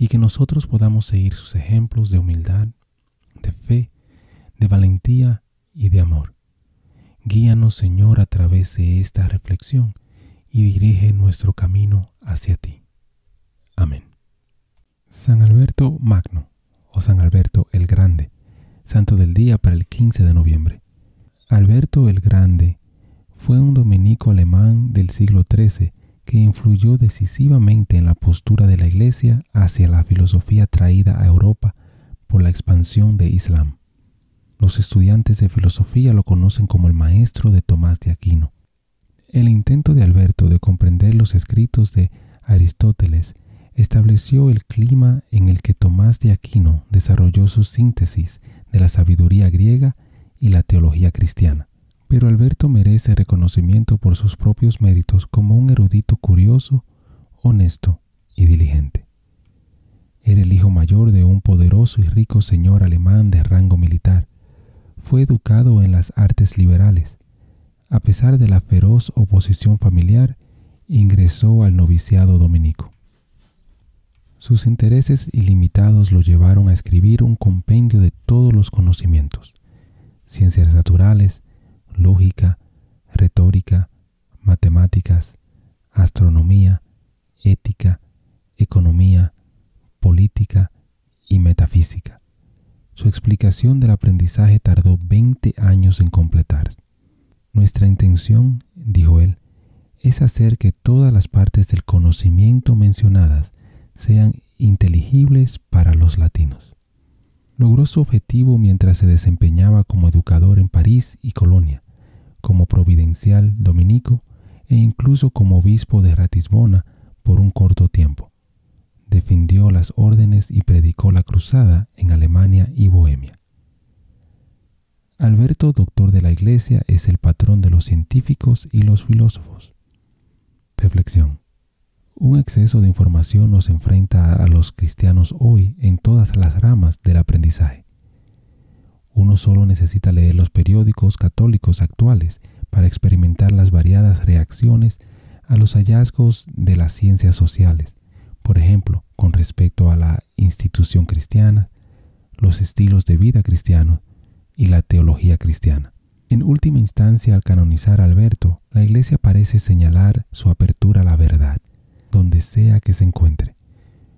y que nosotros podamos seguir sus ejemplos de humildad, de fe, de valentía y de amor. Guíanos, Señor, a través de esta reflexión y dirige nuestro camino hacia ti. Amén. San Alberto Magno o San Alberto el Grande, santo del día para el 15 de noviembre. Alberto el Grande fue un dominico alemán del siglo XIII que influyó decisivamente en la postura Hacia la filosofía traída a Europa por la expansión de Islam. Los estudiantes de filosofía lo conocen como el maestro de Tomás de Aquino. El intento de Alberto de comprender los escritos de Aristóteles estableció el clima en el que Tomás de Aquino desarrolló su síntesis de la sabiduría griega y la teología cristiana. Pero Alberto merece reconocimiento por sus propios méritos como un erudito curioso, honesto y diligente. Era el hijo mayor de un poderoso y rico señor alemán de rango militar. Fue educado en las artes liberales a pesar de la feroz oposición familiar, ingresó al noviciado dominico. Sus intereses ilimitados lo llevaron a escribir un compendio de todos los conocimientos, ciencias naturales, lógica, retórica, matemáticas, astronomía, explicación del aprendizaje tardó 20 años en completar. Nuestra intención, dijo él, es hacer que todas las partes del conocimiento mencionadas sean inteligibles para los latinos. Logró su objetivo mientras se desempeñaba como educador en París y Colonia, como providencial dominico e incluso como obispo de Ratisbona por un corto tiempo. Defendió las órdenes y predicó la cruzada en Alemania y Bohemia. Alberto, doctor de la Iglesia, es el patrón de los científicos y los filósofos. Reflexión. Un exceso de información nos enfrenta a los cristianos hoy en todas las ramas del aprendizaje. Uno solo necesita leer los periódicos católicos actuales para experimentar las variadas reacciones a los hallazgos de las ciencias sociales, por ejemplo, con respecto a la institución cristiana, los estilos de vida cristianos y la teología cristiana. En última instancia, al canonizar a Alberto, la Iglesia parece señalar su apertura a la verdad, donde sea que se encuentre,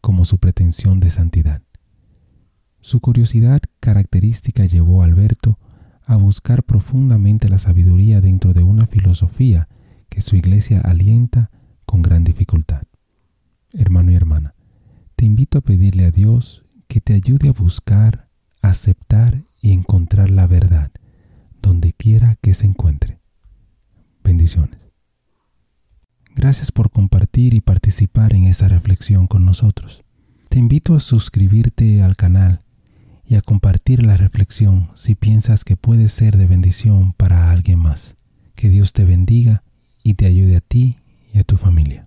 como su pretensión de santidad. Su curiosidad característica llevó a Alberto a buscar profundamente la sabiduría dentro de una filosofía que su iglesia alienta con gran dificultad. Hermano y hermana, te invito a pedirle a Dios que te ayude a buscar, aceptar y encontrar la verdad donde quiera que se encuentre. Bendiciones. Gracias por compartir y participar en esta reflexión con nosotros. Te invito a suscribirte al canal y a compartir la reflexión si piensas que puede ser de bendición para alguien más. Que Dios te bendiga y te ayude a ti y a tu familia.